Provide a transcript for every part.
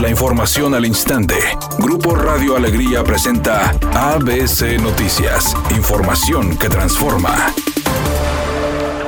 La información al instante. Grupo Radio Alegría presenta ABC Noticias. Información que transforma.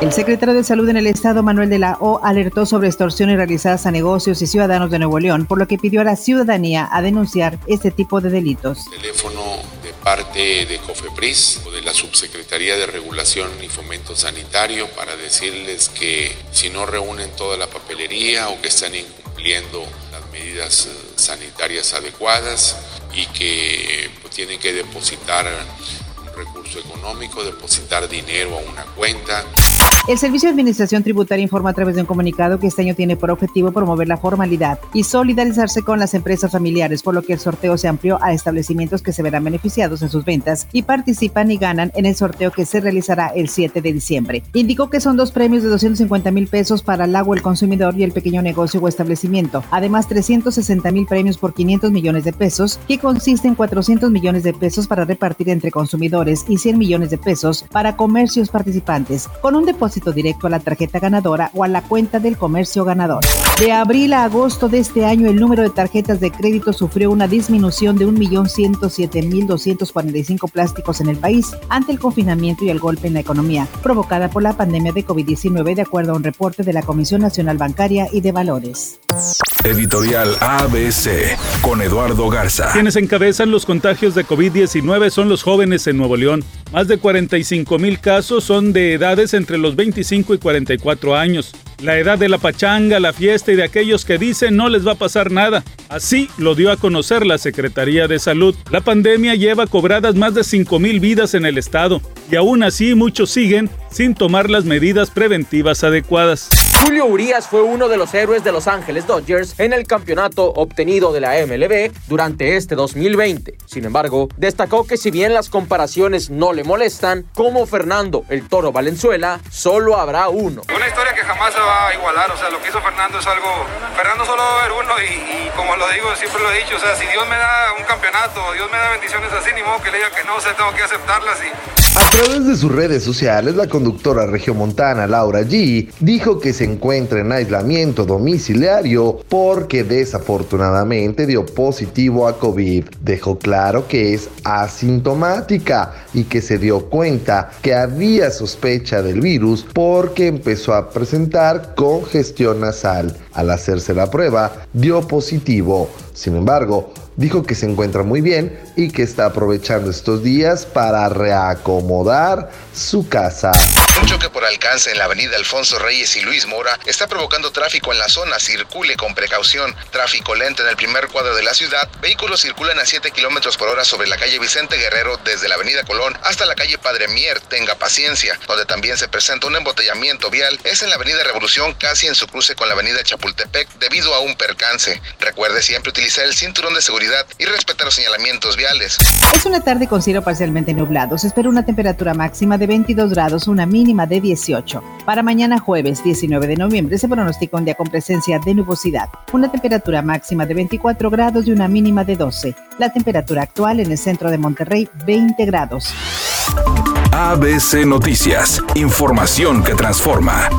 El secretario de Salud en el Estado, Manuel de la O, alertó sobre extorsiones realizadas a negocios y ciudadanos de Nuevo León, por lo que pidió a la ciudadanía a denunciar este tipo de delitos. Teléfono de parte de COFEPRIS o de la Subsecretaría de Regulación y Fomento Sanitario para decirles que si no reúnen toda la papelería o que están incumpliendo medidas eh, sanitarias adecuadas y que pues, tienen que depositar económico, depositar dinero a una cuenta. El Servicio de Administración Tributaria informa a través de un comunicado que este año tiene por objetivo promover la formalidad y solidarizarse con las empresas familiares, por lo que el sorteo se amplió a establecimientos que se verán beneficiados en sus ventas y participan y ganan en el sorteo que se realizará el 7 de diciembre. Indicó que son dos premios de 250 mil pesos para el agua, el consumidor y el pequeño negocio o establecimiento. Además, 360 mil premios por 500 millones de pesos, que consiste en 400 millones de pesos para repartir entre consumidores y 100 millones de pesos para comercios participantes, con un depósito directo a la tarjeta ganadora o a la cuenta del comercio ganador. De abril a agosto de este año, el número de tarjetas de crédito sufrió una disminución de 1.107.245 plásticos en el país ante el confinamiento y el golpe en la economía provocada por la pandemia de COVID-19, de acuerdo a un reporte de la Comisión Nacional Bancaria y de Valores. Editorial ABC con Eduardo Garza. Quienes encabezan los contagios de COVID-19 son los jóvenes en Nuevo León. Más de 45 mil casos son de edades entre los 25 y 44 años. La edad de la pachanga, la fiesta y de aquellos que dicen no les va a pasar nada. Así lo dio a conocer la Secretaría de Salud. La pandemia lleva cobradas más de 5 mil vidas en el estado y aún así muchos siguen sin tomar las medidas preventivas adecuadas. Julio Urias fue uno de los héroes de Los Ángeles Dodgers en el campeonato obtenido de la MLB durante este 2020. Sin embargo, destacó que si bien las comparaciones no le molestan, como Fernando el Toro Valenzuela, solo habrá uno. Una historia que jamás se va a igualar, o sea, lo que hizo Fernando es algo... Fernando solo va a haber uno y, y como lo digo, siempre lo he dicho, o sea, si Dios me da un campeonato, Dios me da bendiciones así, ni modo que le diga que no, o sea, tengo que aceptarlas y... A través de sus redes sociales, la conductora regiomontana Laura G dijo que se encuentra en aislamiento domiciliario porque desafortunadamente dio positivo a COVID. Dejó claro que es asintomática y que se dio cuenta que había sospecha del virus porque empezó a presentar congestión nasal. Al hacerse la prueba, dio positivo. Sin embargo, dijo que se encuentra muy bien y que está aprovechando estos días para reacomodar su casa. Un choque por alcance en la avenida Alfonso Reyes y Luis Mora está provocando tráfico en la zona. Circule con precaución. Tráfico lento en el primer cuadro de la ciudad. Vehículos circulan a 7 kilómetros por hora sobre la calle Vicente Guerrero desde la avenida Colón hasta la calle Padre Mier. Tenga paciencia. Donde también se presenta un embotellamiento vial es en la avenida Revolución, casi en su cruce con la avenida Chapultepec, debido a un percance. Recuerde siempre utilizar el cinturón de seguridad y respetar los señalamientos viales. Es una tarde con cielo parcialmente nublado. Se espera una temperatura máxima de 22 grados, una mínima de 18. Para mañana jueves 19 de noviembre se pronostica un día con presencia de nubosidad. Una temperatura máxima de 24 grados y una mínima de 12. La temperatura actual en el centro de Monterrey 20 grados. ABC Noticias. Información que transforma.